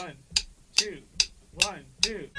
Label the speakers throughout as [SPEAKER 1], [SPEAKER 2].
[SPEAKER 1] One, two, one, two.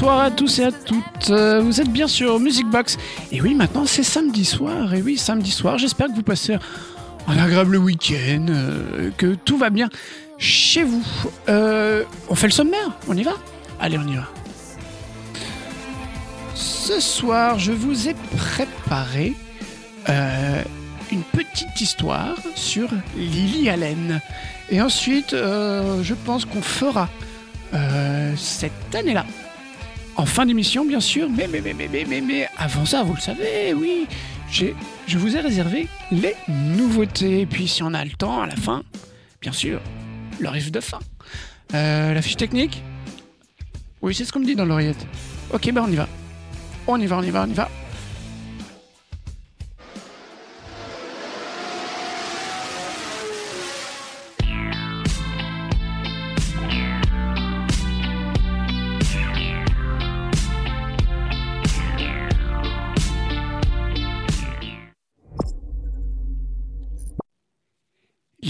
[SPEAKER 2] Bonsoir à tous et à toutes. Euh, Vous êtes bien sur Music Box. Et oui, maintenant c'est samedi soir. Et oui, samedi soir. J'espère que vous passez un agréable week-end, euh, que tout va bien chez vous. Euh, on fait le sommaire On y va? Allez, on y va. Ce soir, je vous ai préparé une petite histoire sur Lily Allen. Et ensuite, je pense qu'on fera cette année-là. En fin d'émission, bien sûr, mais, mais, mais, mais, mais, mais, mais avant ça, vous le savez, oui, je vous ai réservé les nouveautés. Puis, si on a le temps, à la fin, bien sûr, le de fin. Euh, la fiche technique? Oui, c'est ce qu'on me dit dans l'oreillette. Ok, bah on y va. On y va, on y va, on y va.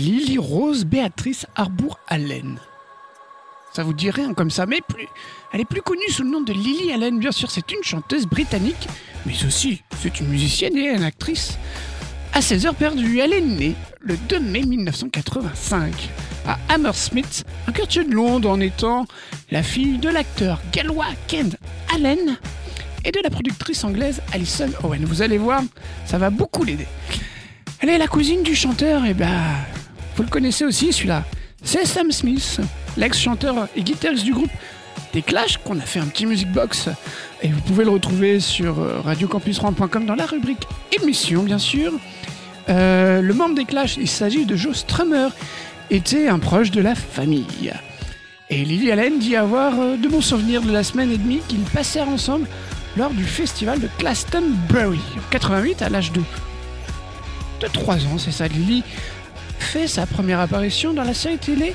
[SPEAKER 2] Lily Rose Béatrice Arbour Allen. Ça vous dit rien comme ça, mais elle est plus connue sous le nom de Lily Allen, bien sûr. C'est une chanteuse britannique, mais aussi c'est une musicienne et une actrice. À 16 heures perdues, elle est née le 2 mai 1985 à Hammersmith, un quartier de Londres, en étant la fille de l'acteur gallois Ken Allen et de la productrice anglaise Alison Owen. Vous allez voir, ça va beaucoup l'aider. Elle est la cousine du chanteur, et ben, vous le connaissez aussi celui-là. C'est Sam Smith, l'ex-chanteur et guitariste du groupe des Clash, qu'on a fait un petit music box. Et vous pouvez le retrouver sur euh, radiocampusrouen.com dans la rubrique émission, bien sûr. Euh, le membre des Clash, il s'agit de Joe Strummer, était un proche de la famille. Et Lily Allen dit avoir euh, de bons souvenirs de la semaine et demie qu'ils passèrent ensemble lors du festival de Glastonbury en 88 à l'âge de de 3 ans, c'est ça. Lily fait sa première apparition dans la série télé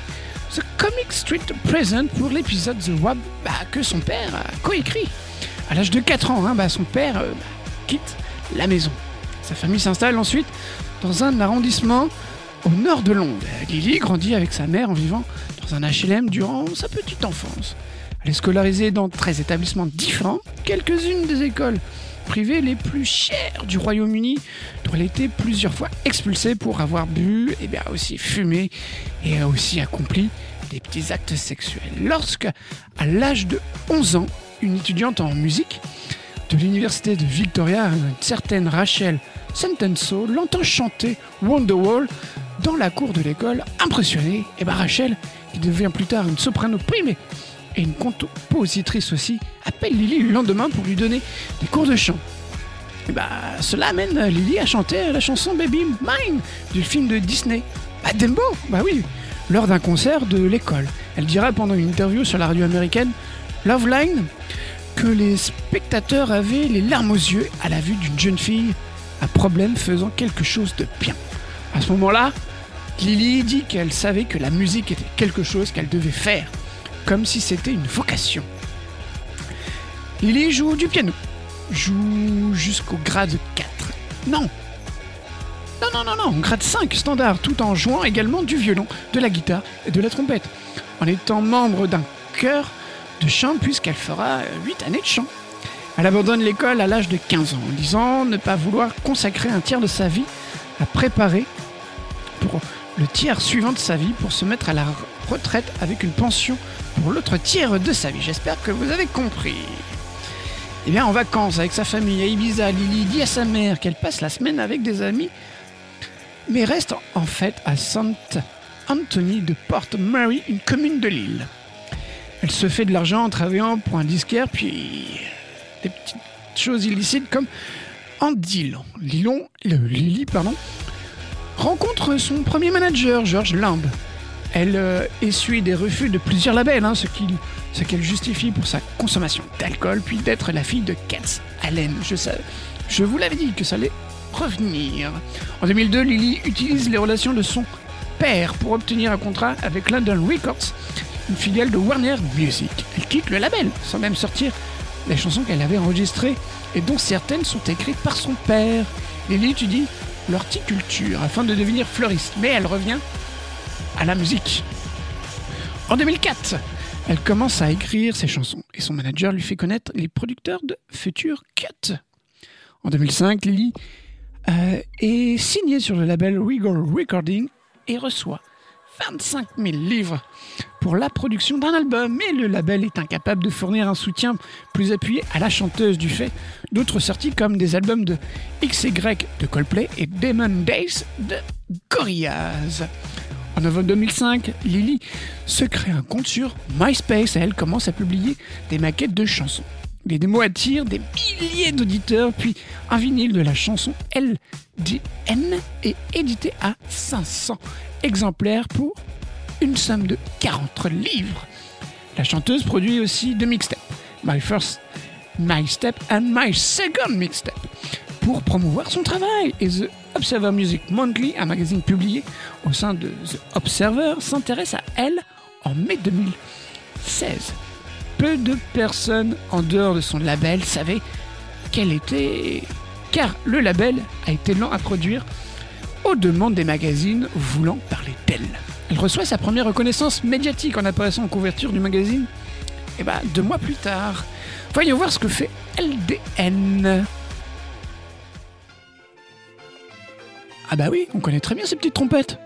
[SPEAKER 2] The Comic Street Present pour l'épisode The Wab bah, que son père a coécrit. À l'âge de 4 ans, hein, bah, son père euh, bah, quitte la maison. Sa famille s'installe ensuite dans un arrondissement au nord de Londres. Lily grandit avec sa mère en vivant dans un HLM durant sa petite enfance. Elle est scolarisée dans 13 établissements différents, quelques-unes des écoles privées les plus chères du Royaume-Uni, dont elle a été plusieurs fois expulsée pour avoir bu, et bien aussi fumé, et a aussi accompli des petits actes sexuels. Lorsque, à l'âge de 11 ans, une étudiante en musique de l'université de Victoria, une certaine Rachel Sentenso, l'entend chanter Wonderwall dans la cour de l'école. Impressionnée, et ben Rachel, qui devient plus tard une soprano primée et une compositrice aussi, appelle Lily le lendemain pour lui donner des cours de chant. Et bah, cela amène Lily à chanter la chanson Baby Mine du film de Disney. Bah, Dembo, bah oui, lors d'un concert de l'école. Elle dira pendant une interview sur la radio américaine Loveline que les spectateurs avaient les larmes aux yeux à la vue d'une jeune fille à problème faisant quelque chose de bien. À ce moment-là, Lily dit qu'elle savait que la musique était quelque chose qu'elle devait faire, comme si c'était une vocation. Lily joue du piano, joue jusqu'au grade 4. Non Non, non, non, non, grade 5 standard, tout en jouant également du violon, de la guitare et de la trompette, en étant membre d'un chœur de chant puisqu'elle fera 8 années de chant. Elle abandonne l'école à l'âge de 15 ans en disant ne pas vouloir consacrer un tiers de sa vie à préparer pour le tiers suivant de sa vie pour se mettre à la retraite avec une pension pour l'autre tiers de sa vie. J'espère que vous avez compris. Eh bien, en vacances avec sa famille à Ibiza, Lily dit à sa mère qu'elle passe la semaine avec des amis, mais reste en fait à Saint Anthony de Port Mary, une commune de l'île. Elle se fait de l'argent en travaillant pour un disquaire, puis des petites choses illicites comme Andy Lilon, le Lily, rencontre son premier manager, George Lamb. Elle euh, essuie des refus de plusieurs labels, hein, ce qu'elle justifie pour sa consommation d'alcool, puis d'être la fille de Katz Allen. Je, je vous l'avais dit que ça allait revenir. En 2002, Lily utilise les relations de son père pour obtenir un contrat avec London Records, une filiale de Warner Music. Elle quitte le label sans même sortir les chansons qu'elle avait enregistrées et dont certaines sont écrites par son père. Lily étudie l'horticulture afin de devenir fleuriste, mais elle revient à la musique. En 2004, elle commence à écrire ses chansons et son manager lui fait connaître les producteurs de Future Cut. En 2005, Lily euh, est signée sur le label Regal Recording et reçoit 25 000 livres pour la production d'un album, mais le label est incapable de fournir un soutien plus appuyé à la chanteuse du fait d'autres sorties comme des albums de XY de Coldplay et Demon Days de Gorillaz. En novembre 2005, Lily se crée un compte sur MySpace et elle commence à publier des maquettes de chansons. Les démos attirent des milliers d'auditeurs, puis un vinyle de la chanson LDN est édité à 500 exemplaires pour une somme de 40 livres. La chanteuse produit aussi deux mixtapes, My First My Step and My Second Mixtape, pour promouvoir son travail. Et The Observer Music Monthly, un magazine publié au sein de The Observer, s'intéresse à elle en mai 2016. Peu de personnes en dehors de son label savaient qu'elle était... Car le label a été lent à produire aux demandes des magazines voulant parler d'elle. Elle reçoit sa première reconnaissance médiatique en apparaissant en couverture du magazine et bah, deux mois plus tard. Voyons voir ce que fait LDN. Ah bah oui, on connaît très bien ces petites trompettes.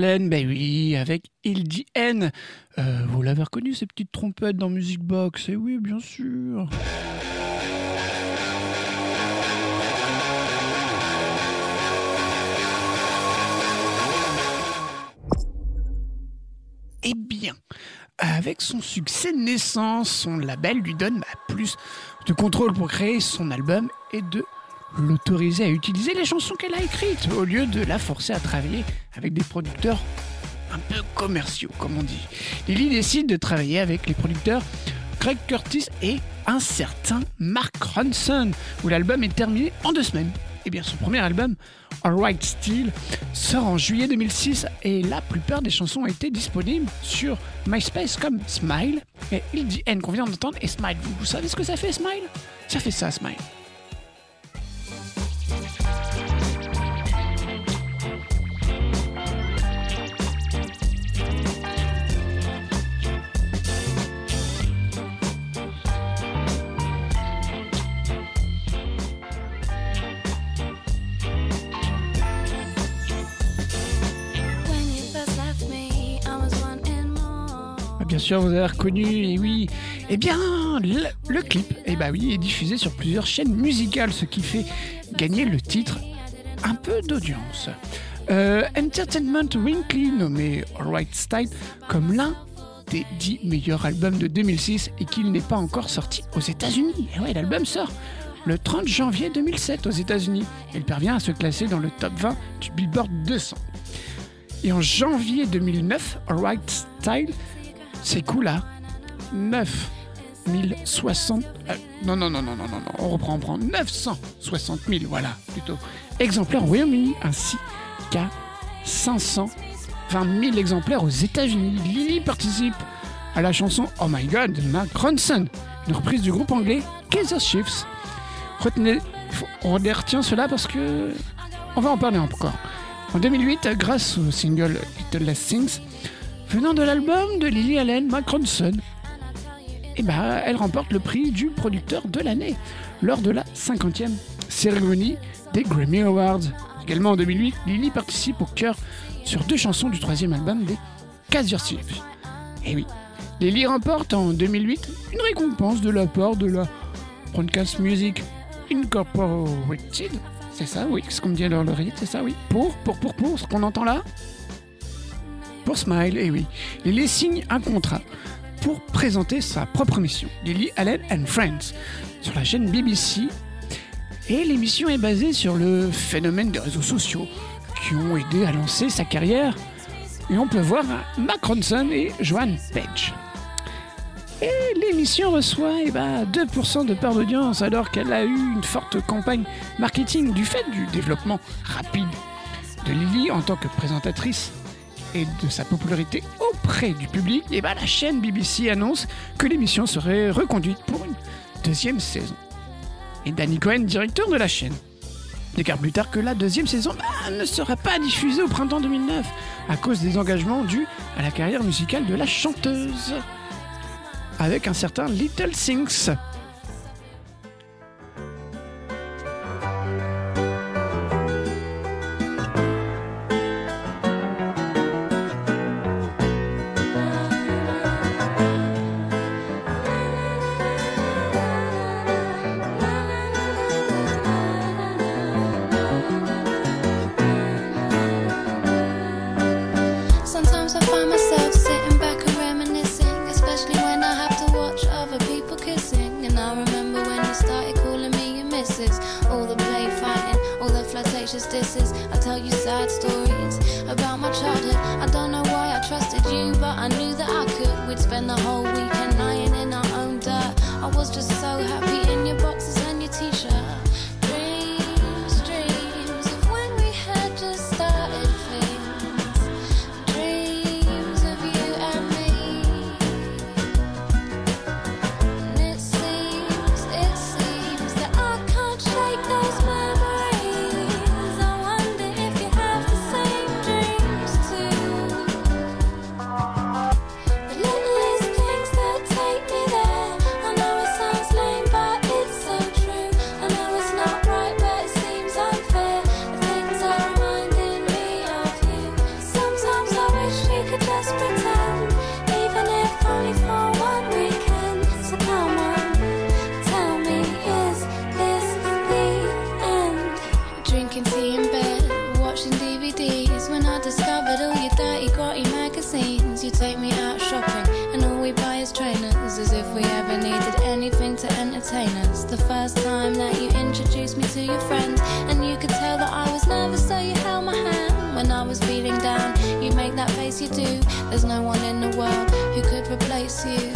[SPEAKER 2] Ben oui, avec Il N. Euh, vous l'avez reconnu, ces petites trompettes dans Music Box Eh oui, bien sûr. Eh bien, avec son succès naissant, son label lui donne bah, plus de contrôle pour créer son album et de l'autoriser à utiliser les chansons qu'elle a écrites au lieu de la forcer à travailler avec des producteurs un peu commerciaux, comme on dit. Lily décide de travailler avec les producteurs Craig Curtis et un certain Mark Ronson, où l'album est terminé en deux semaines. Et bien son premier album, Alright Still, sort en juillet 2006 et la plupart des chansons ont été disponibles sur MySpace comme Smile et Il dit N qu'on vient d'entendre et Smile. Vous, vous savez ce que ça fait Smile? Ça fait ça Smile. Bien sûr, vous avez reconnu, et oui. Eh bien, le, clip, eh ben oui, est diffusé sur plusieurs chaînes musicales, ce qui fait gagner le titre un peu d'audience. Euh, Entertainment Weekly nommé Alright Style comme l'un des 10 meilleurs albums de 2006 et qu'il n'est pas encore sorti aux États-Unis. Et ouais, l'album sort le 30 janvier 2007 aux États-Unis. Il parvient à se classer dans le top 20 du Billboard 200. Et en janvier 2009, Alright Style s'écoule à 9060. euh, non, non, non, non, non, non, non, on reprend, on reprend. 960 000, voilà, plutôt. Exemplaires au Royaume-Uni, ainsi qu'à 520 000 exemplaires aux États-Unis. Lily participe à la chanson Oh My God de Mark Ronson, une reprise du groupe anglais Kaiser Chiefs. Retenez, on retient cela parce que on va en parler encore. En 2008, grâce au single Little Less Things, venant de l'album de Lily Allen Macronson, eh ben, elle remporte le prix du producteur de l'année lors de la 50e cérémonie des Grammy Awards. Également en 2008, Lily participe au chœur sur deux chansons du troisième album des Kaiser Chiefs. Et oui, Lily remporte en 2008 une récompense de la part de la Broadcast Music Incorporated. C'est ça, oui, ce qu'on me dit à l'oreille, c'est ça, oui. Pour, pour, pour, pour, ce qu'on entend là? Pour Smile, et oui. Lily signe un contrat pour présenter sa propre émission, Lily Allen and Friends, sur la chaîne BBC. Et l'émission est basée sur le phénomène des réseaux sociaux qui ont aidé à lancer sa carrière. Et on peut voir Mac Ronson et Joan Page. Et l'émission reçoit eh ben, 2% de part d'audience alors qu'elle a eu une forte campagne marketing du fait du développement rapide de Lily en tant que présentatrice et de sa popularité auprès du public. Et ben, la chaîne BBC annonce que l'émission serait reconduite pour une deuxième saison. Et Danny Cohen, directeur de la chaîne, déclare plus tard que la deuxième saison bah, ne sera pas diffusée au printemps 2009 à cause des engagements dus à la carrière musicale de la chanteuse avec un certain Little Things.
[SPEAKER 3] discovered all your dirty, grotty magazines. You take me out shopping, and all we buy is trainers, as if we ever needed anything to entertain us. The first time that you introduced me to your friends, and you could tell that I was nervous, so you held my hand. When I was feeling down, you make that face you do. There's no one in the world who could replace you.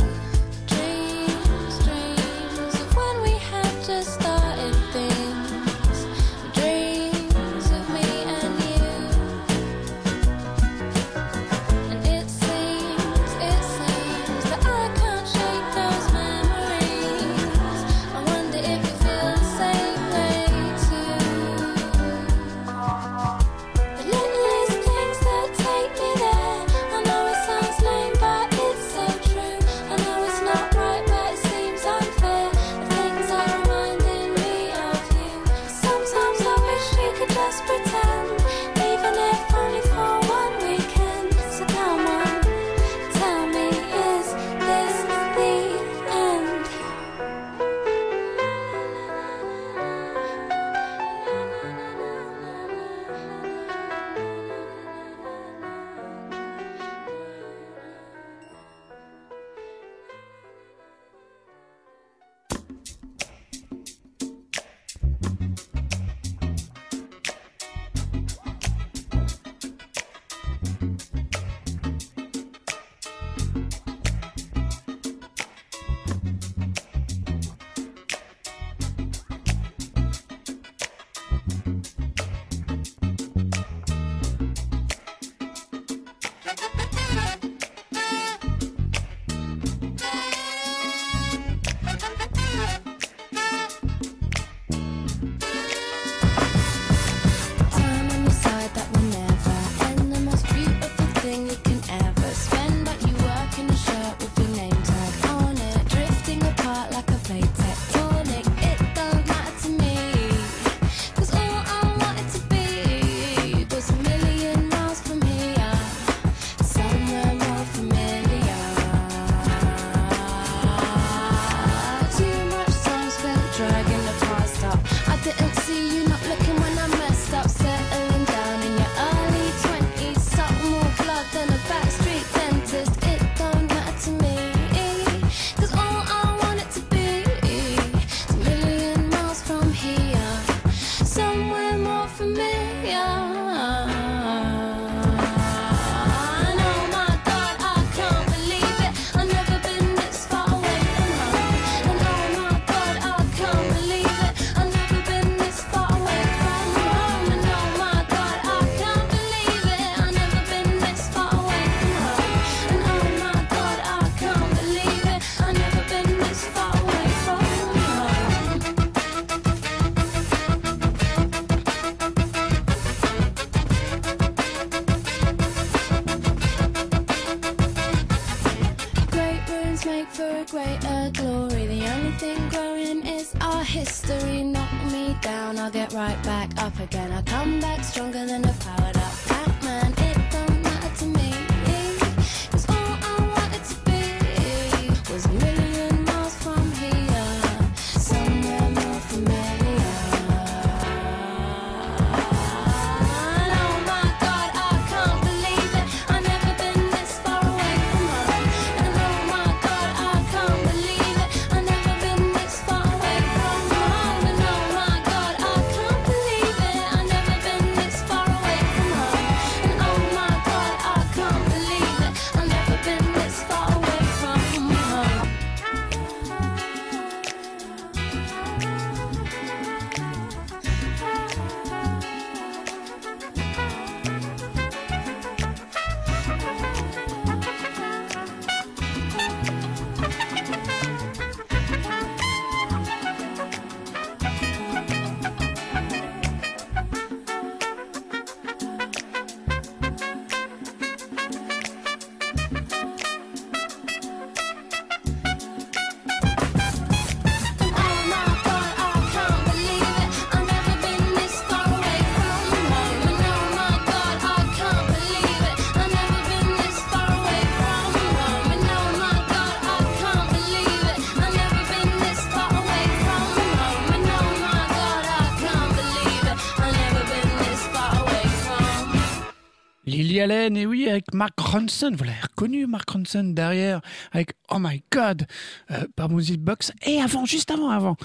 [SPEAKER 2] Allen, et oui, avec Mark Ronson. Vous l'avez reconnu, Mark Ronson, derrière, avec Oh My God, euh, par Music Box. Et avant, juste avant, avant,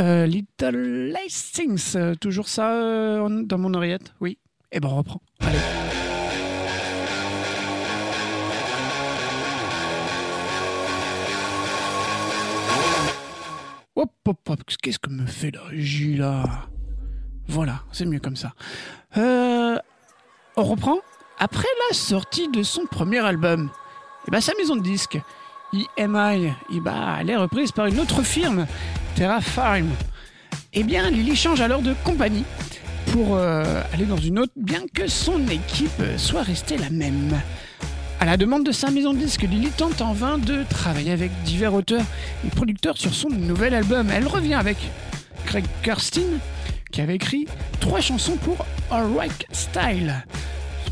[SPEAKER 2] euh, Little Lace Things. euh, toujours ça euh, dans mon oreillette Oui. Et ben, on reprend. Allez. Hop, hop, hop, qu'est-ce que me fait la régie là? Voilà, c'est mieux comme ça. On reprend? Après la sortie de son premier album, eh ben, sa maison de disques, EMI, eh ben, elle est reprise par une autre firme, Terrafarm. Eh bien, Lily change alors de compagnie pour euh, aller dans une autre, bien que son équipe soit restée la même. À la demande de sa maison de disques, Lily tente en vain de travailler avec divers auteurs et producteurs sur son nouvel album. Elle revient avec Craig Kirsten, qui avait écrit trois chansons pour Alright Style.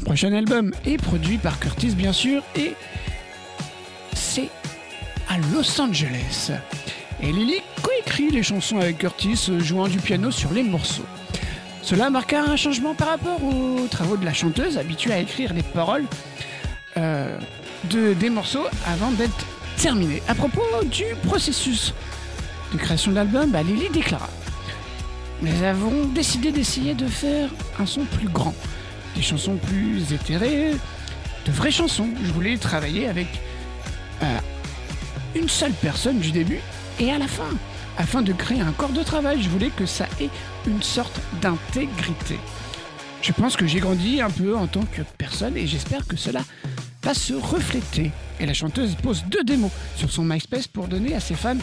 [SPEAKER 2] Prochain album est produit par Curtis, bien sûr, et c'est à Los Angeles. Et Lily coécrit les chansons avec Curtis, jouant du piano sur les morceaux. Cela marqua un changement par rapport aux travaux de la chanteuse, habituée à écrire les paroles euh, de, des morceaux avant d'être terminés. À propos du processus de création de l'album, bah, Lily déclara Nous avons décidé d'essayer de faire un son plus grand, des chansons plus éthérées, de vraies chansons. Je voulais travailler avec euh, une seule personne du début et à la fin. Afin de créer un corps de travail, je voulais que ça ait une sorte d'intégrité. Je pense que j'ai grandi un peu en tant que personne et j'espère que cela va se refléter. Et la chanteuse pose deux démos sur son MySpace pour donner à ses fans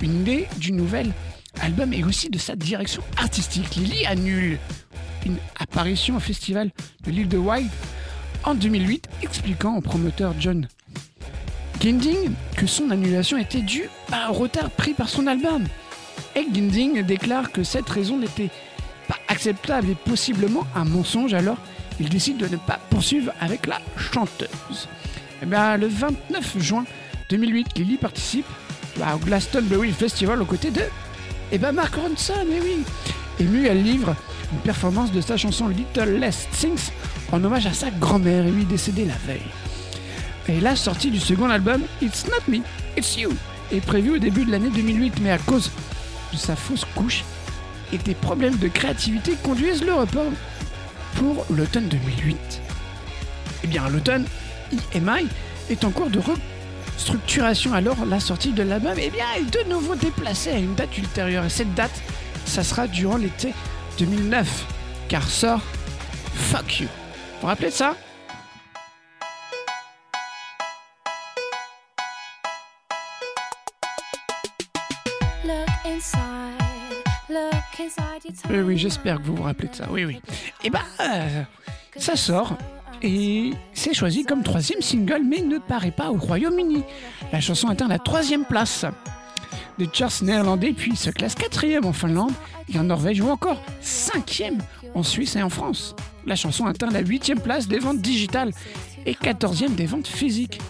[SPEAKER 2] une idée du nouvel album et aussi de sa direction artistique. Lily annule une apparition au festival de l'île de Wild en 2008, expliquant au promoteur John Ginding que son annulation était due à un retard pris par son album. Et Ginding déclare que cette raison n'était pas acceptable et possiblement un mensonge, alors il décide de ne pas poursuivre avec la chanteuse. Eh bien, le 29 juin 2008, Lily participe au Glastonbury Festival aux côtés de eh ben Mark Ronson, eh oui Émue, elle livre une performance de sa chanson Little Less Things en hommage à sa grand-mère, oui, décédée la veille. Et la sortie du second album, It's Not Me, It's You, est prévue au début de l'année 2008, mais à cause de sa fausse couche et des problèmes de créativité conduisent le report pour l'automne 2008. Eh bien, l'automne, EMI est en cours de restructuration. Alors, la sortie de l'album eh est de nouveau déplacée à une date ultérieure. Et cette date, ça sera durant l'été 2009, car sort Fuck You. Vous vous rappelez de ça? Oui, oui, j'espère que vous vous rappelez de ça. Oui, oui. Et bah, euh, ça sort. Et c'est choisi comme troisième single, mais ne paraît pas au Royaume-Uni. La chanson atteint la troisième place des charts néerlandais, puis se classe quatrième en Finlande et en Norvège, ou encore cinquième en Suisse et en France. La chanson atteint la huitième place des ventes digitales et quatorzième des ventes physiques.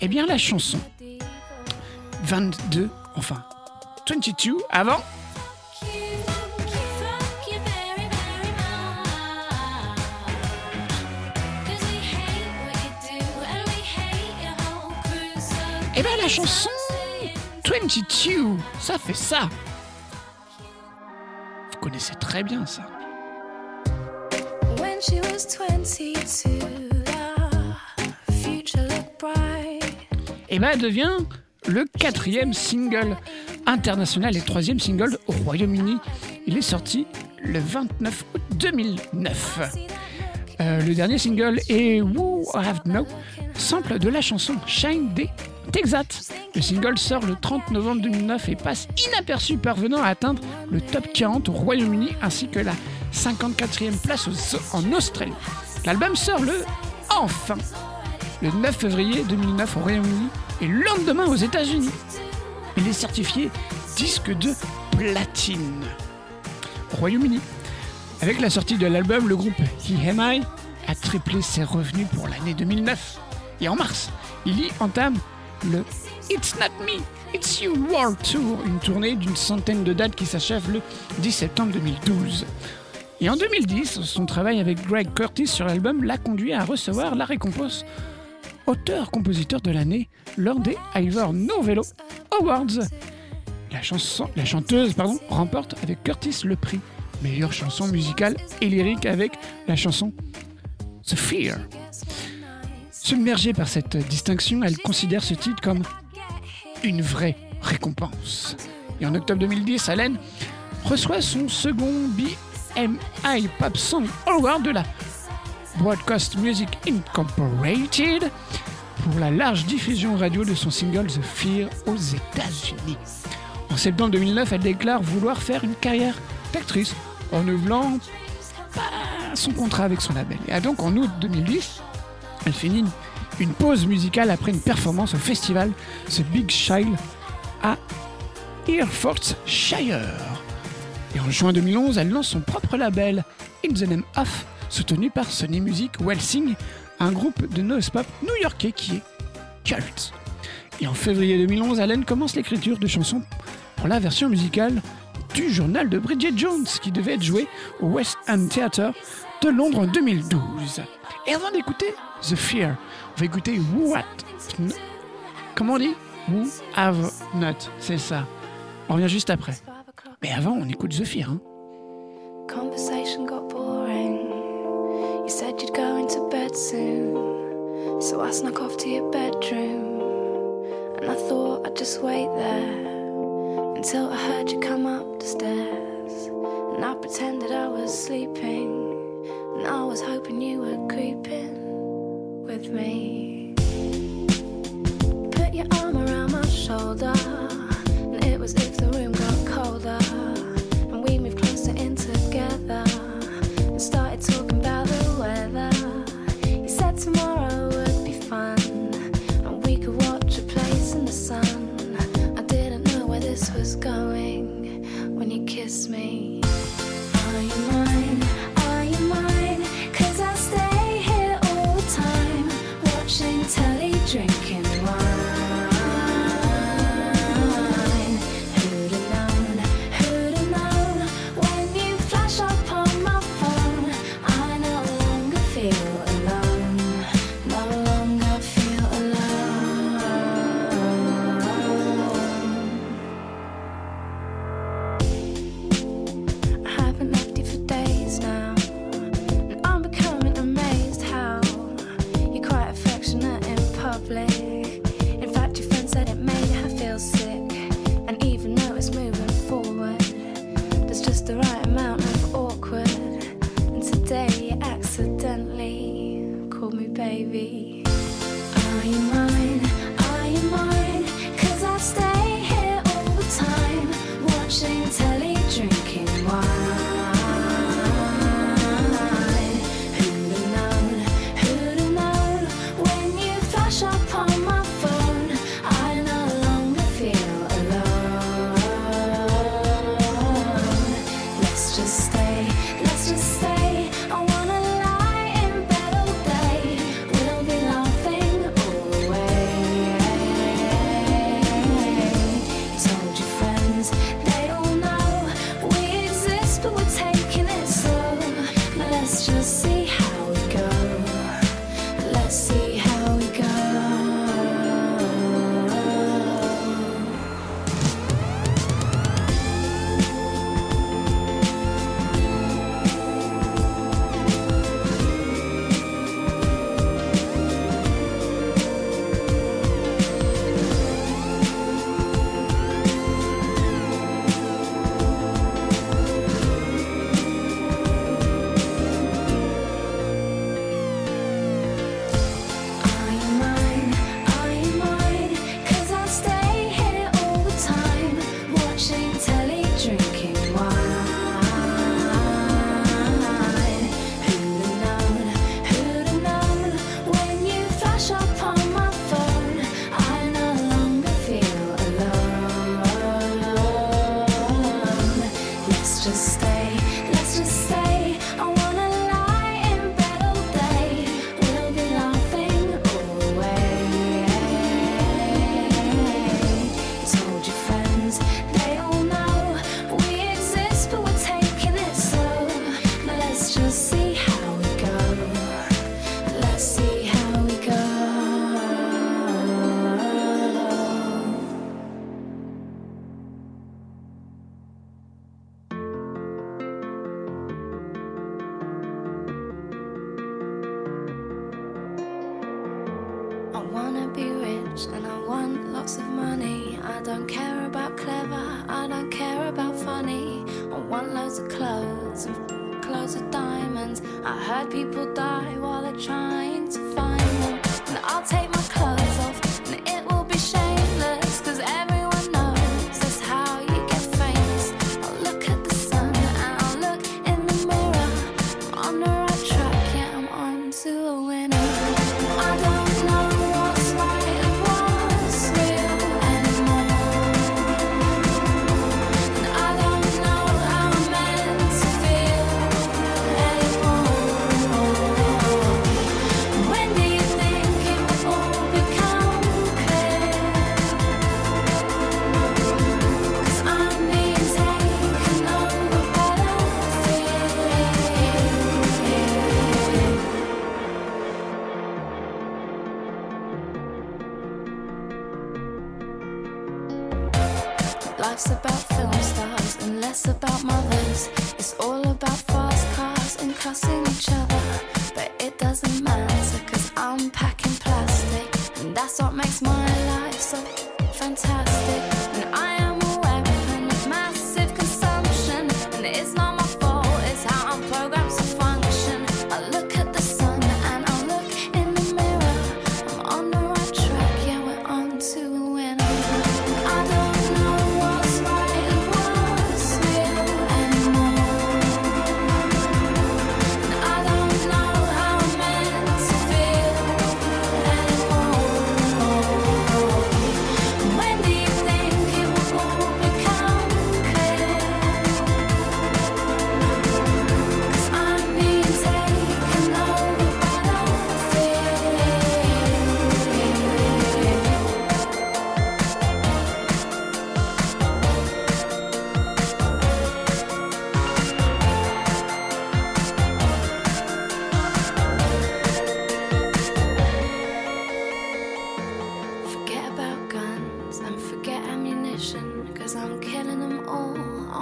[SPEAKER 2] Eh bien, la chanson 22, enfin 22 avant Eh ben la chanson 22, ça fait ça. Vous connaissez très bien ça.
[SPEAKER 3] When she was 22, the future looked bright.
[SPEAKER 2] Et elle devient le quatrième single international et troisième single au Royaume-Uni. Il est sorti le 29 août 2009. Euh, le dernier single est Who I Have No, sample de la chanson Shine Texas. Le single sort le 30 novembre 2009 et passe inaperçu parvenant à atteindre le top 40 au Royaume-Uni ainsi que la 54e place en Australie. L'album sort le enfin le 9 février 2009 au Royaume-Uni et le lendemain aux États-Unis. Il est certifié disque de platine. Au Royaume-Uni, avec la sortie de l'album, le groupe EMI a triplé ses revenus pour l'année 2009. Et en mars, il y entame le It's Not Me, It's You World Tour, une tournée d'une centaine de dates qui s'achève le 10 septembre 2012. Et en 2010, son travail avec Greg Curtis sur l'album l'a conduit à recevoir la récompense auteur-compositeur de l'année lors des Ivor Novello Awards. La, la chanteuse pardon, remporte avec Curtis le prix meilleure chanson musicale et lyrique avec la chanson The Fear. Submergée par cette distinction, elle considère ce titre comme une vraie récompense. Et en octobre 2010, Allen reçoit son second BMI Pop Song Award de la Broadcast Music Incorporated pour la large diffusion radio de son single The Fear aux États-Unis. En septembre 2009, elle déclare vouloir faire une carrière d'actrice en renouvelant son contrat avec son label. Et donc en août 2010, elle finit une pause musicale après une performance au festival The Big Child à Herefordshire. Et en juin 2011, elle lance son propre label, In the Name Of, soutenu par Sony Music Welsing, un groupe de noise pop new-yorkais qui est Cult. Et en février 2011, Allen commence l'écriture de chansons pour la version musicale du journal de Bridget Jones qui devait être joué au West End Theatre de Londres en 2012. Et avant d'écouter The Fear, on va écouter What. Comment on dit Who Have Not. C'est ça. On revient juste après. Mais avant, on écoute The Fear. Hein.
[SPEAKER 3] Conversation got boring. You said you'd go into bed soon. So I snuck off to your bedroom. And I thought I'd just wait there until I heard you come up the stairs. And I pretended I was sleeping. And I was hoping you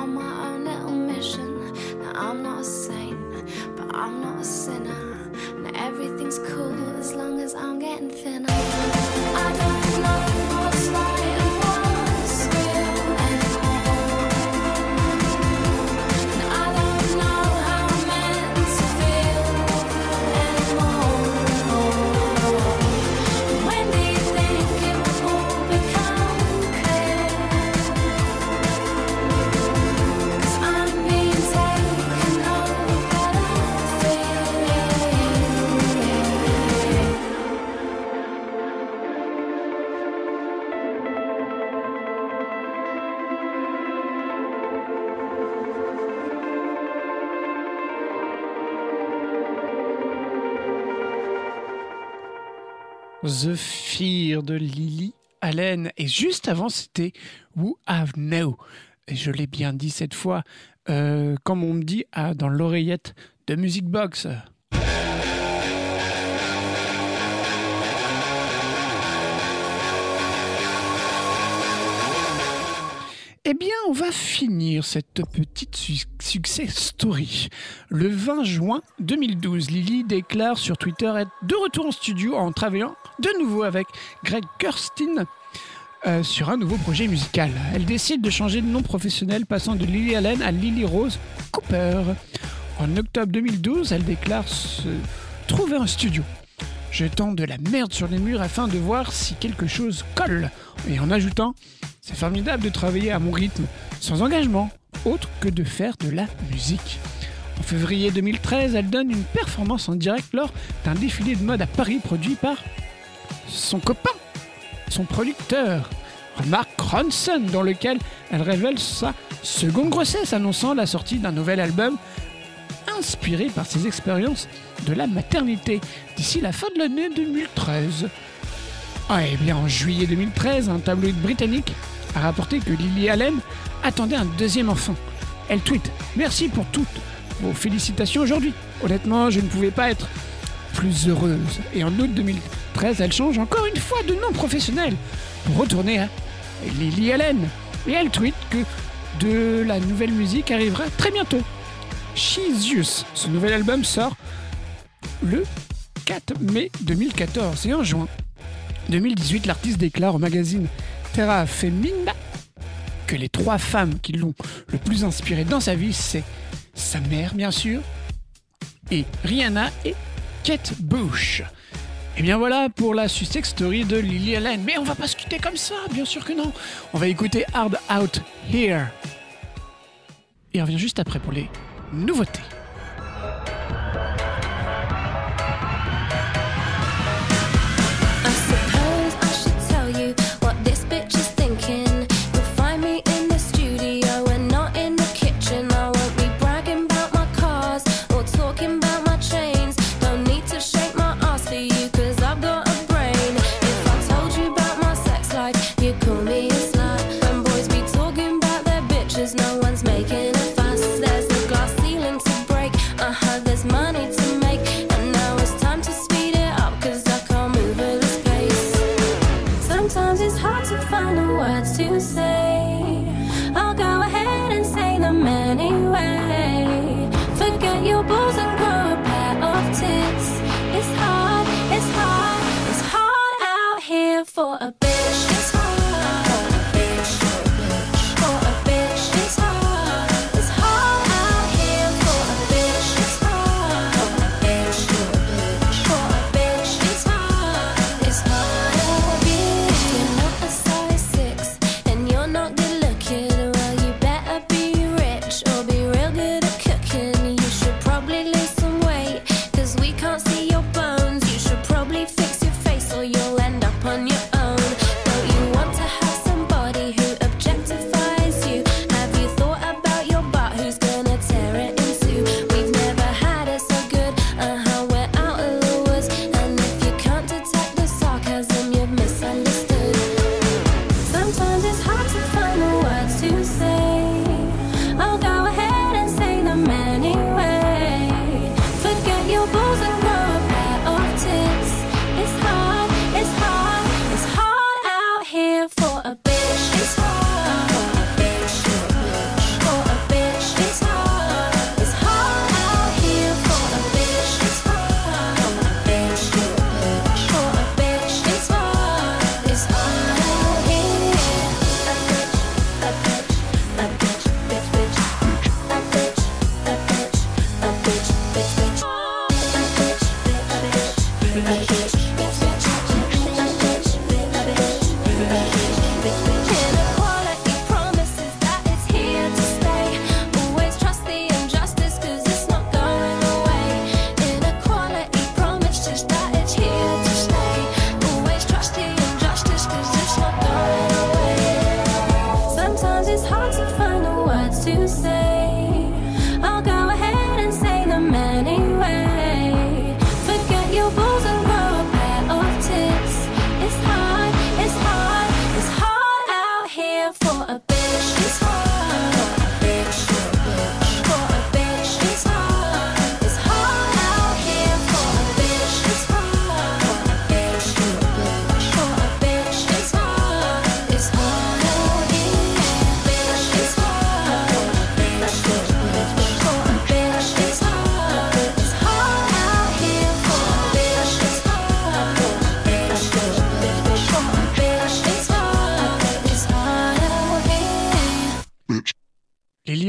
[SPEAKER 3] on my own little mission. Now I'm not a saint, but I'm not a sinner. Now everything's cool as long as I'm getting thinner. The Fear
[SPEAKER 2] de Lily Allen. Et juste avant, c'était Who Have Now. Et je l'ai bien dit cette fois, euh, comme on me dit ah, dans l'oreillette de Music Box. Eh bien, on va finir cette petite su- success story. Le 20 juin 2012, Lily déclare sur Twitter être de retour en studio en travaillant de nouveau avec Greg Kurstin euh, sur un nouveau projet musical. Elle décide de changer de nom professionnel, passant de Lily Allen à Lily Rose Cooper. En octobre 2012, elle déclare se trouver un studio, jetant de la merde sur les murs afin de voir si quelque chose colle, et en ajoutant c'est formidable de travailler à mon rythme, sans engagement, autre que de faire de la musique. En février 2013, elle donne une performance en direct lors d'un défilé de mode à Paris produit par son copain, son producteur, Mark Ronson, dans lequel elle révèle sa seconde grossesse, annonçant la sortie d'un nouvel album inspiré par ses expériences de la maternité d'ici la fin de l'année 2013. Ah, et bien en juillet 2013, un tabloïd britannique a rapporté que Lily Allen attendait un deuxième enfant. Elle tweet Merci pour toutes vos félicitations aujourd'hui. Honnêtement, je ne pouvais pas être plus heureuse. Et en août 2013, elle change encore une fois de nom professionnel pour retourner à Lily Allen. Et elle tweet que de la nouvelle musique arrivera très bientôt. Jesus. Ce nouvel album sort le 4 mai 2014. Et en juin
[SPEAKER 3] 2018, l'artiste déclare au magazine Terra Femina que les trois femmes qui l'ont le plus inspiré dans sa vie, c'est sa mère, bien sûr, et Rihanna et Kate Bush. Et bien voilà pour la success story de Lily Allen. Mais on va pas se comme ça, bien sûr que non. On va écouter Hard Out Here. Et on revient juste après pour les
[SPEAKER 2] nouveauté. for a
[SPEAKER 3] bit.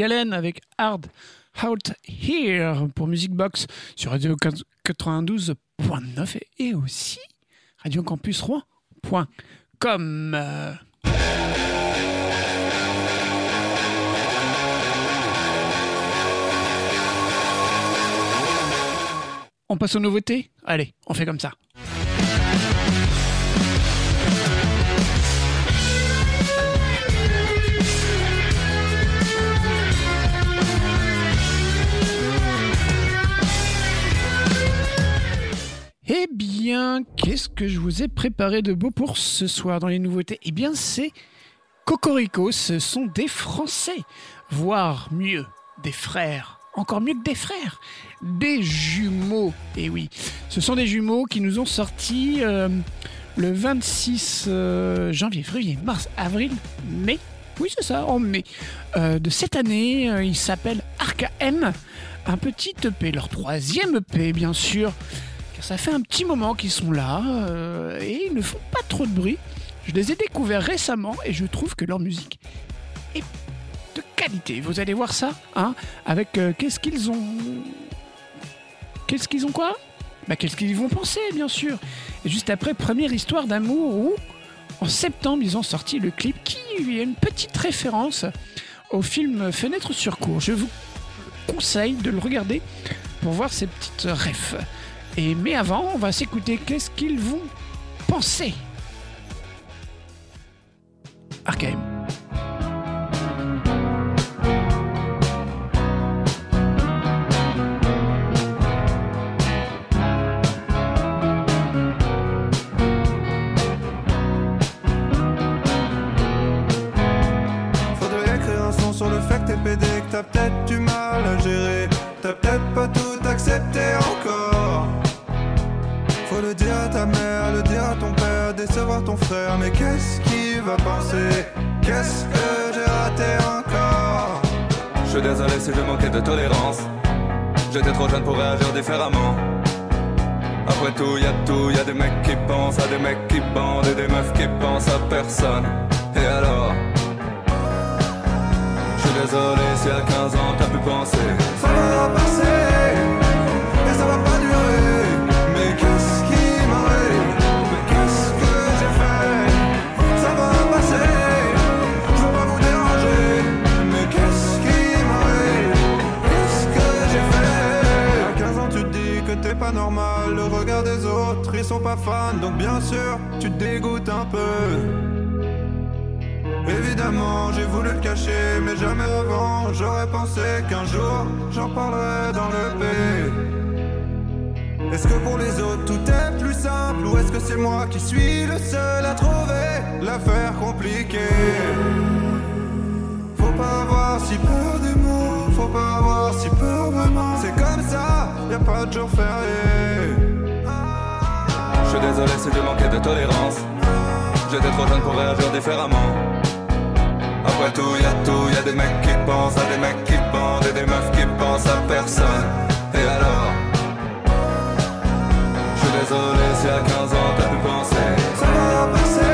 [SPEAKER 3] Avec Hard Out Here pour Music Box sur Radio 92.9 et aussi Radio Campus Rouen.com. On passe aux nouveautés? Allez, on fait comme ça. Eh bien, qu'est-ce que je vous ai préparé de beau pour ce soir dans les nouveautés? Eh bien, c'est Cocorico, ce sont des Français, voire mieux, des frères, encore mieux que des frères, des jumeaux. Et eh oui, ce sont des jumeaux qui nous ont sorti euh, le 26 euh, janvier, février, mars, avril, mai. Oui, c'est ça, en mai euh, de cette année. ils s'appellent Arca M, un petit EP, leur troisième EP, bien sûr
[SPEAKER 2] fait un petit moment qu'ils sont là euh, et ils ne font pas trop de bruit. Je les ai découverts récemment et je trouve que leur musique est de qualité. Vous allez voir ça, hein Avec euh, qu'est-ce qu'ils ont. Qu'est-ce qu'ils ont quoi? Bah, qu'est-ce qu'ils vont penser, bien sûr. Et juste après, première histoire d'amour où, en septembre, ils ont sorti le clip qui est une petite référence au film Fenêtre sur cour. Je vous conseille de le regarder pour voir ces petites refs. Et mais avant, on va s'écouter qu'est-ce qu'ils vont penser. Arkham.
[SPEAKER 4] Frère. Mais qu'est-ce qu'il va penser Qu'est-ce que j'ai raté encore?
[SPEAKER 5] Je suis désolé si je manquais de tolérance. J'étais trop jeune pour réagir différemment. Après tout, y a tout, y a des mecs qui pensent à des mecs qui bandent et des meufs qui pensent à personne. Et alors? Je suis désolé si à 15 ans t'as pu penser.
[SPEAKER 4] Ça va passer normal. Le regard des autres ils sont pas fans. Donc bien sûr tu te dégoûtes un peu. Évidemment, j'ai voulu le cacher, mais jamais avant. J'aurais pensé qu'un jour, j'en parlerais dans le P. Est-ce que pour les autres tout est plus simple ou est-ce que c'est moi qui suis le seul à trouver l'affaire compliquée? Faut pas avoir si peur des mots, faut pas avoir si peur vraiment. C'est comme ça, y a pas de jour férié.
[SPEAKER 5] Je suis désolé si je manquais de tolérance. J'étais trop jeune pour réagir différemment. Après tout, y a tout, y a des mecs qui pensent à des mecs qui bandent et des meufs qui pensent à personne. Et alors? Je suis désolé si à 15 ans t'as pu penser.
[SPEAKER 4] Ça va passer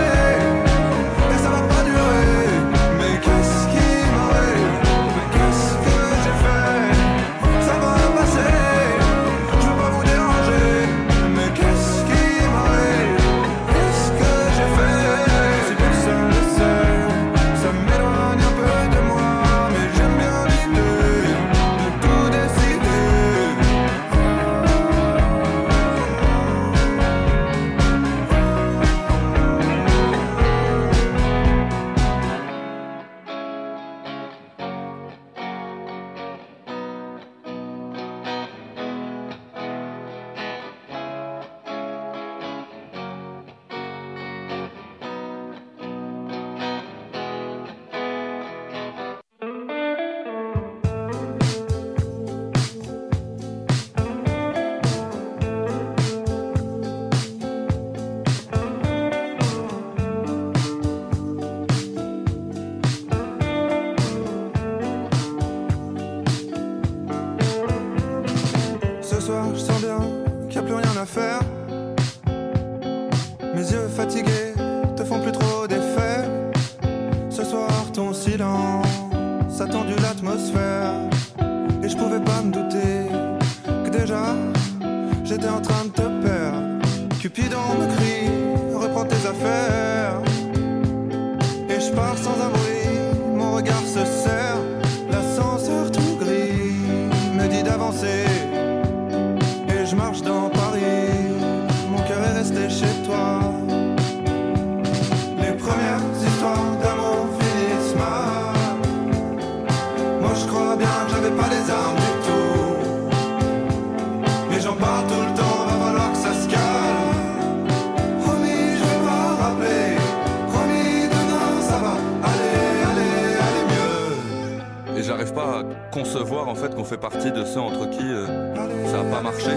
[SPEAKER 5] concevoir en fait qu'on fait partie de ceux entre qui euh, ça a pas marché.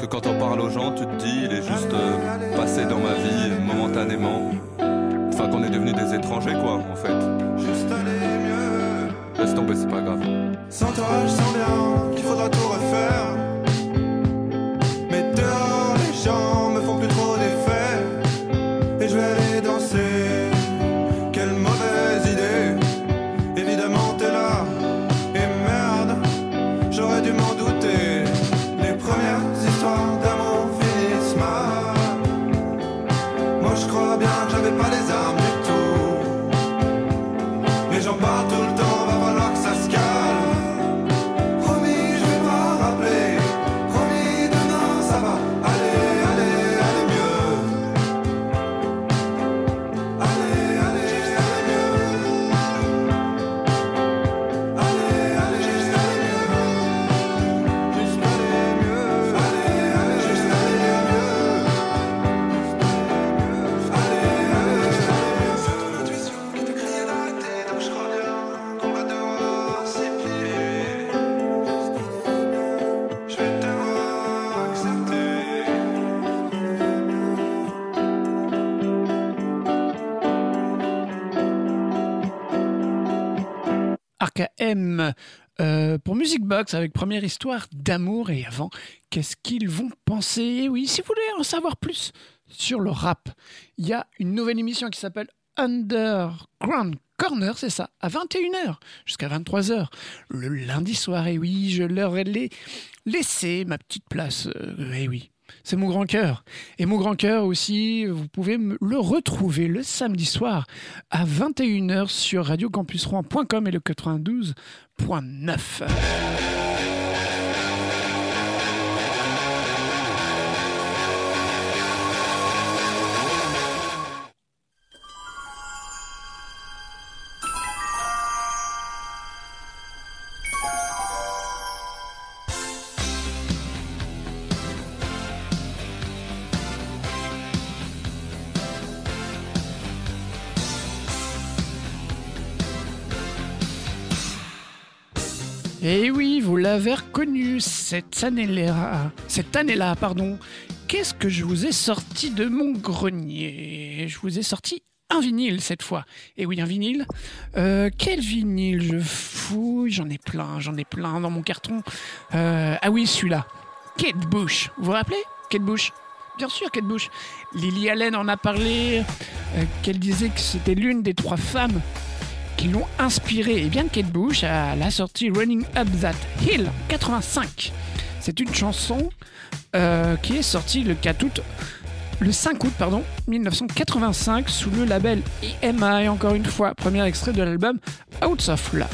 [SPEAKER 5] Que quand on parle aux gens, tu te dis, il est juste euh, passé dans ma vie euh, momentanément. Enfin, qu'on est devenus des étrangers, quoi, en fait. Laisse tomber, c'est pas
[SPEAKER 2] Arca M euh, pour Music Box avec première histoire d'amour et avant, qu'est-ce qu'ils vont penser? Oui, si vous voulez en savoir plus sur le rap, il y a une nouvelle émission qui s'appelle Underground Corner, c'est ça, à 21h jusqu'à 23h le lundi soir. Et oui, je leur ai laissé ma petite place. euh, et oui. C'est mon grand cœur. Et mon grand cœur aussi, vous pouvez le retrouver le samedi soir à 21h sur radiocampusrouen.com et le 92.9. reconnu, cette année-là, cette année-là, pardon. Qu'est-ce que je vous ai sorti de mon grenier? Je vous ai sorti un vinyle cette fois. Et oui, un vinyle. Euh, quel vinyle je fouille J'en ai plein, j'en ai plein dans mon carton. Euh, ah oui, celui-là. Kate Bush. Vous vous rappelez? Kate Bush Bien sûr, Kate Bush. Lily Allen en a parlé, euh, qu'elle disait que c'était l'une des trois femmes qui l'ont inspiré. Et bien Kate Bush a la sortie Running Up That Hill en 85. C'est une chanson euh, qui est sortie le 4 août, le 5 août pardon, 1985 sous le label EMI. Encore une fois, premier extrait de l'album Out of Love.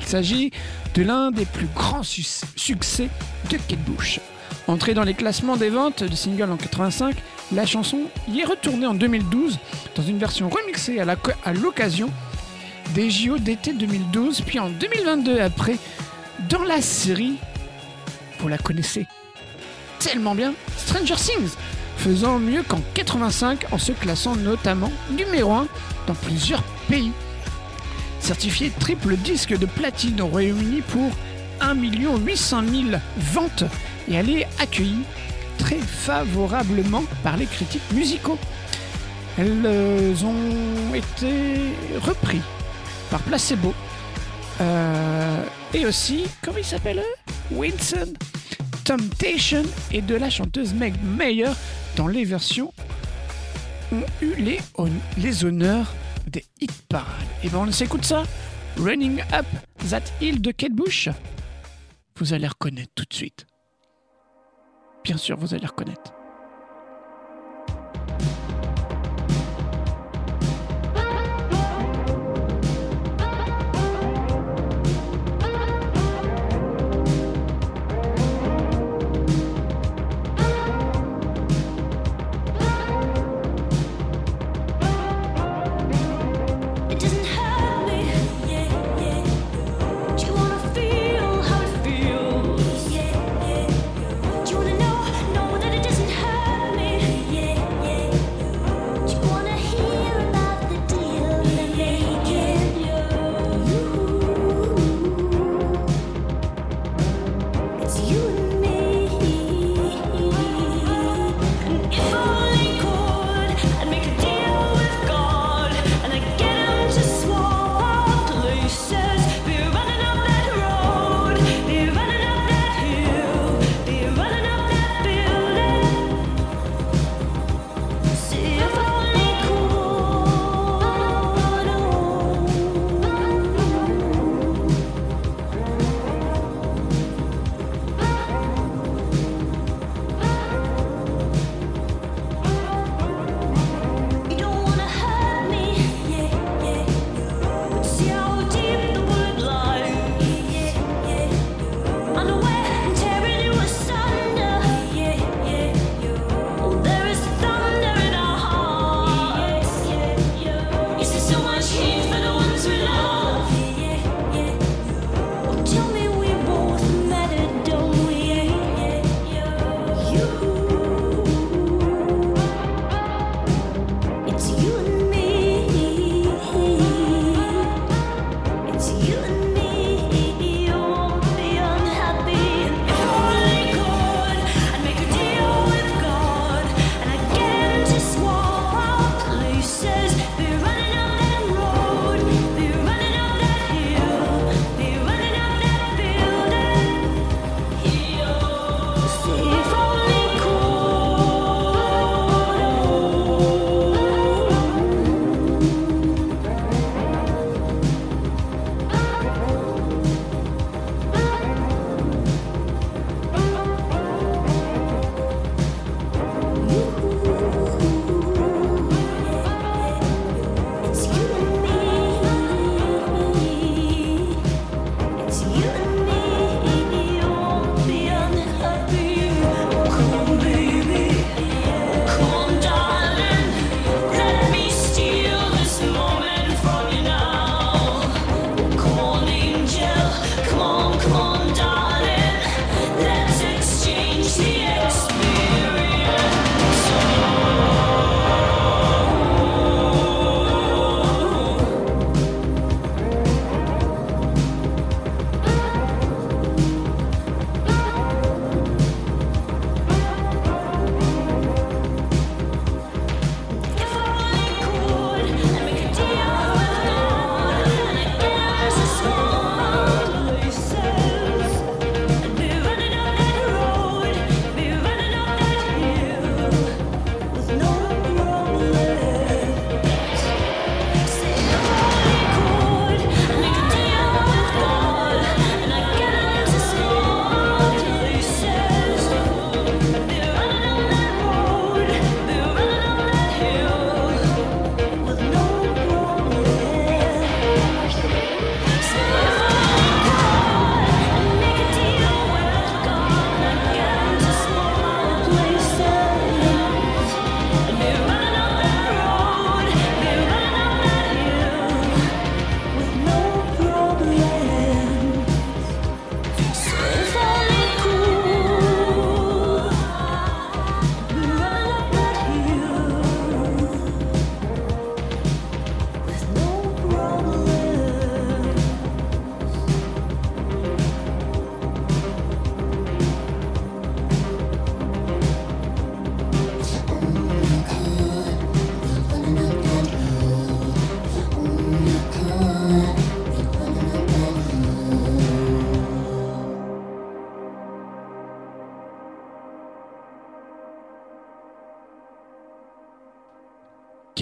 [SPEAKER 2] Il s'agit de l'un des plus grands su- succès de Kate Bush. Entrée dans les classements des ventes de singles en 85, la chanson y est retournée en 2012 dans une version remixée à à l'occasion des JO d'été 2012, puis en 2022 après, dans la série, vous la connaissez tellement bien, Stranger Things, faisant mieux qu'en 85 en se classant notamment numéro 1 dans plusieurs pays. Certifié triple disque de platine au Royaume-Uni pour 1 800 000 ventes et elle est accueillie très favorablement par les critiques musicaux. Elles euh, ont été repris par Placebo. Euh, et aussi, comment il s'appelle eux Winston Temptation et de la chanteuse Meg Mayer dans les versions ont eu les, les honneurs des hit parades. Et ben on s'écoute ça Running Up That Hill de Kate Bush. Vous allez reconnaître tout de suite. Bien sûr, vous allez reconnaître.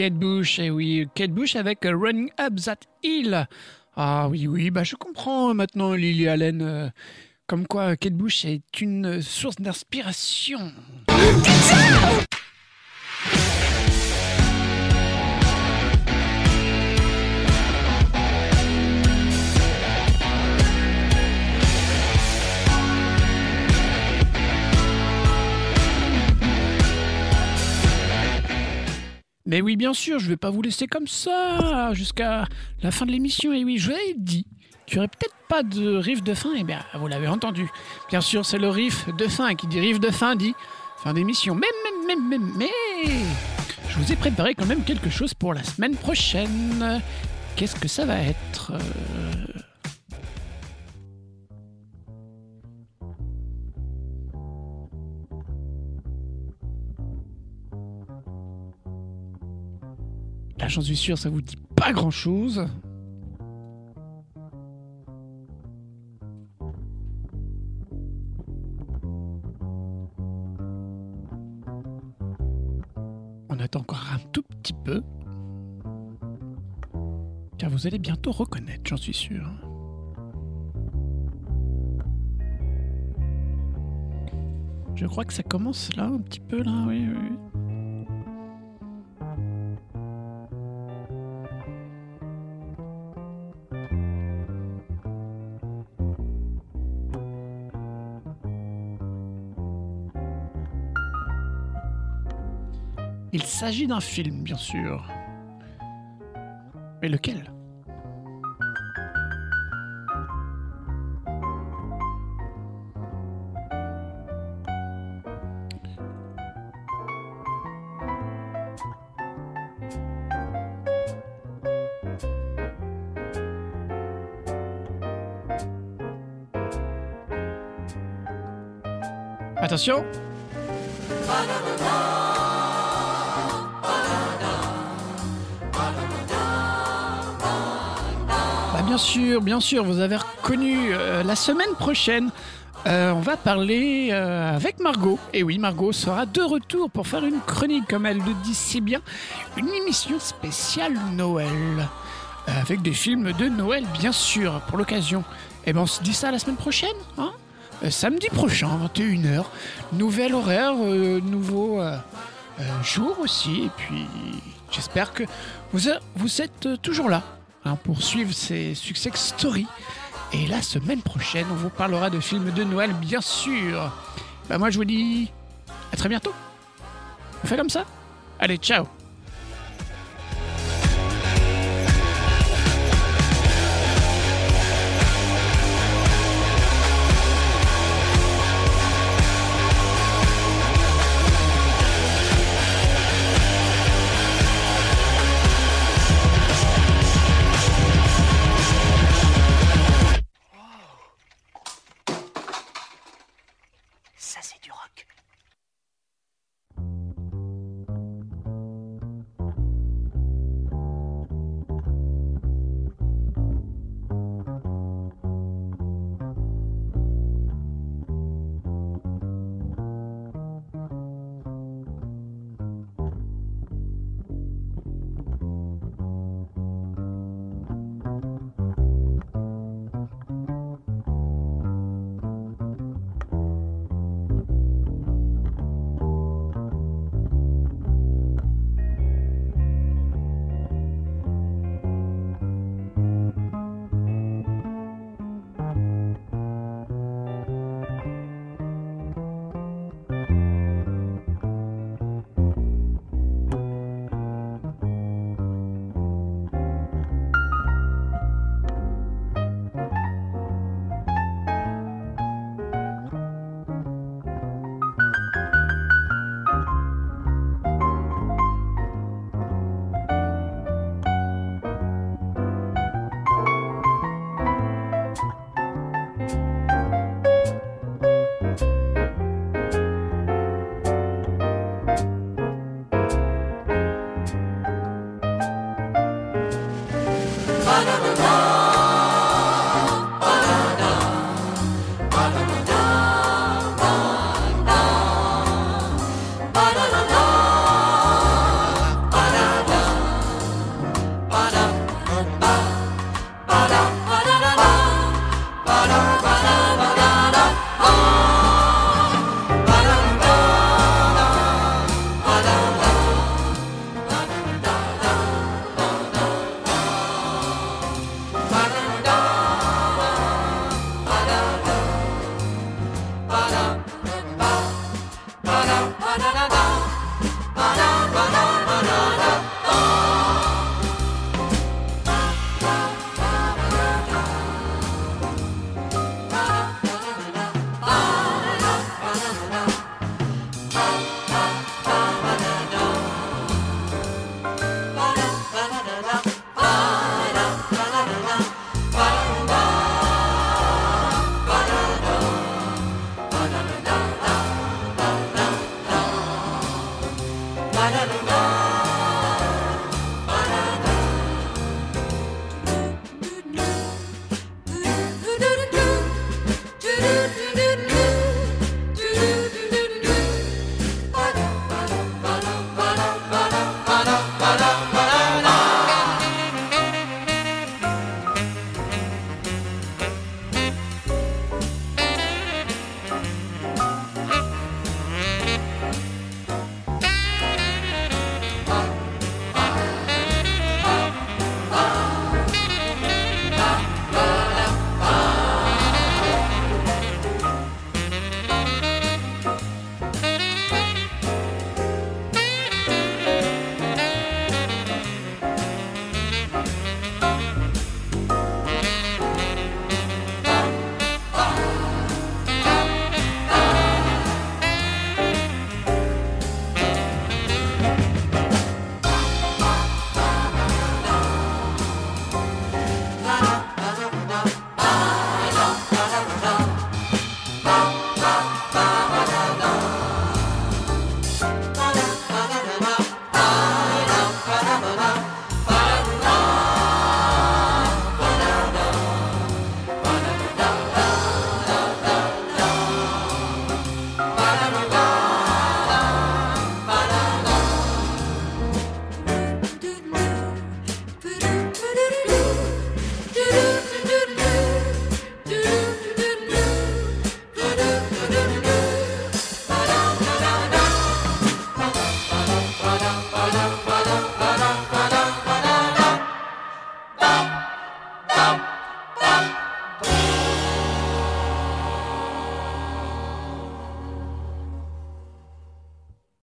[SPEAKER 2] Kate Bush, eh oui, Kate Bush avec euh, Running Up That Hill. Ah oui, oui, bah je comprends maintenant Lily Allen. euh, comme quoi Kate Bush est une source d'inspiration. Mais oui, bien sûr, je vais pas vous laisser comme ça jusqu'à la fin de l'émission. Et oui, je vous avais dit qu'il n'y aurait peut-être pas de riff de fin. Et bien, vous l'avez entendu. Bien sûr, c'est le riff de fin qui dit riff de fin dit fin d'émission. Mais, mais, mais, mais, mais, je vous ai préparé quand même quelque chose pour la semaine prochaine. Qu'est-ce que ça va être Euh, Là, j'en suis sûr, ça vous dit pas grand-chose. On attend encore un tout petit peu. Car vous allez bientôt reconnaître, j'en suis sûr. Je crois que ça commence là, un petit peu là, oui, oui. S'agit d'un film, bien sûr. Mais lequel? Attention bien sûr, bien sûr, vous avez reconnu euh, la semaine prochaine. euh, on va parler euh, avec Margot. Et oui, Margot sera de retour pour faire une chronique, comme elle le dit si bien, une émission spéciale Noël. Avec des films de Noël, bien sûr, pour l'occasion. Et ben, on se dit ça la semaine prochaine, hein? Samedi prochain, 21h. Nouvel horaire, nouveau jour aussi. Et puis, j'espère que vous, vous êtes toujours là hein, pour suivre ces success stories. Et la semaine prochaine, on vous parlera de films de Noël, bien sûr. Bah moi, je vous dis à très bientôt. On fait comme ça? Allez, ciao